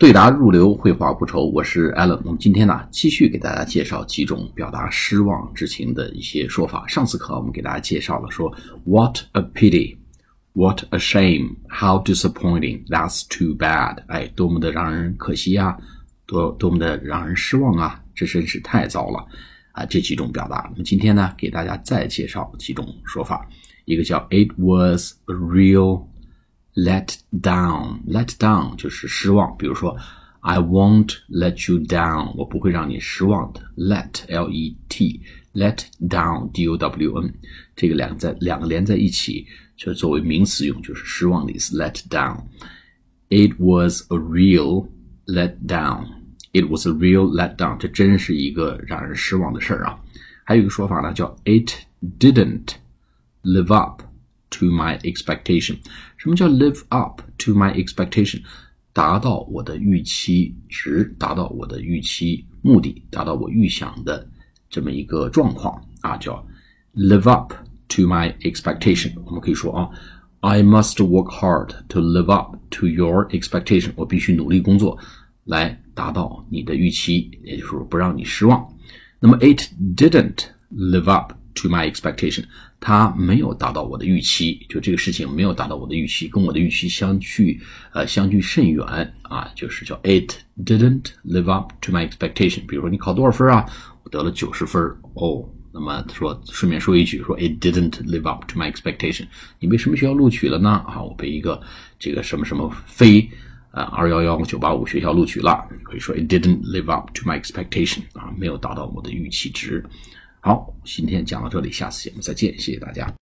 对答入流，绘画不愁。我是 Allen。我们今天呢，继续给大家介绍几种表达失望之情的一些说法。上次课我们给大家介绍了说，What a pity, What a shame, How disappointing, That's too bad。哎，多么的让人可惜啊，多多么的让人失望啊，这真是太糟了啊！这几种表达。那么今天呢，给大家再介绍几种说法。一个叫 It was a real let down, let down 就是失望。比如说，I won't let you down，我不会让你失望的。Let, L-E-T, let down, D-O-W-N，这个两个在两个连在一起，就作为名词用，就是失望的意思。Let down. It was a real let down. It was a real let down. 这真是一个让人失望的事儿啊。还有一个说法呢，叫 It didn't live up. To my expectation，什么叫 live up to my expectation？达到我的预期值，达到我的预期目的，达到我预想的这么一个状况啊，叫 live up to my expectation。我们可以说啊，I must work hard to live up to your expectation。我必须努力工作来达到你的预期，也就是说不让你失望。那么 it didn't live up。 To my expectation，它没有达到我的预期，就这个事情没有达到我的预期，跟我的预期相距，呃，相距甚远啊，就是叫 It didn't live up to my expectation。比如说你考多少分啊？我得了九十分哦。那么说顺便说一句，说 It didn't live up to my expectation。你被什么学校录取了呢？啊，我被一个这个什么什么非啊二幺幺九八五学校录取了。可以说 It didn't live up to my expectation。啊，没有达到我的预期值。好，今天讲到这里，下次节目再见，谢谢大家。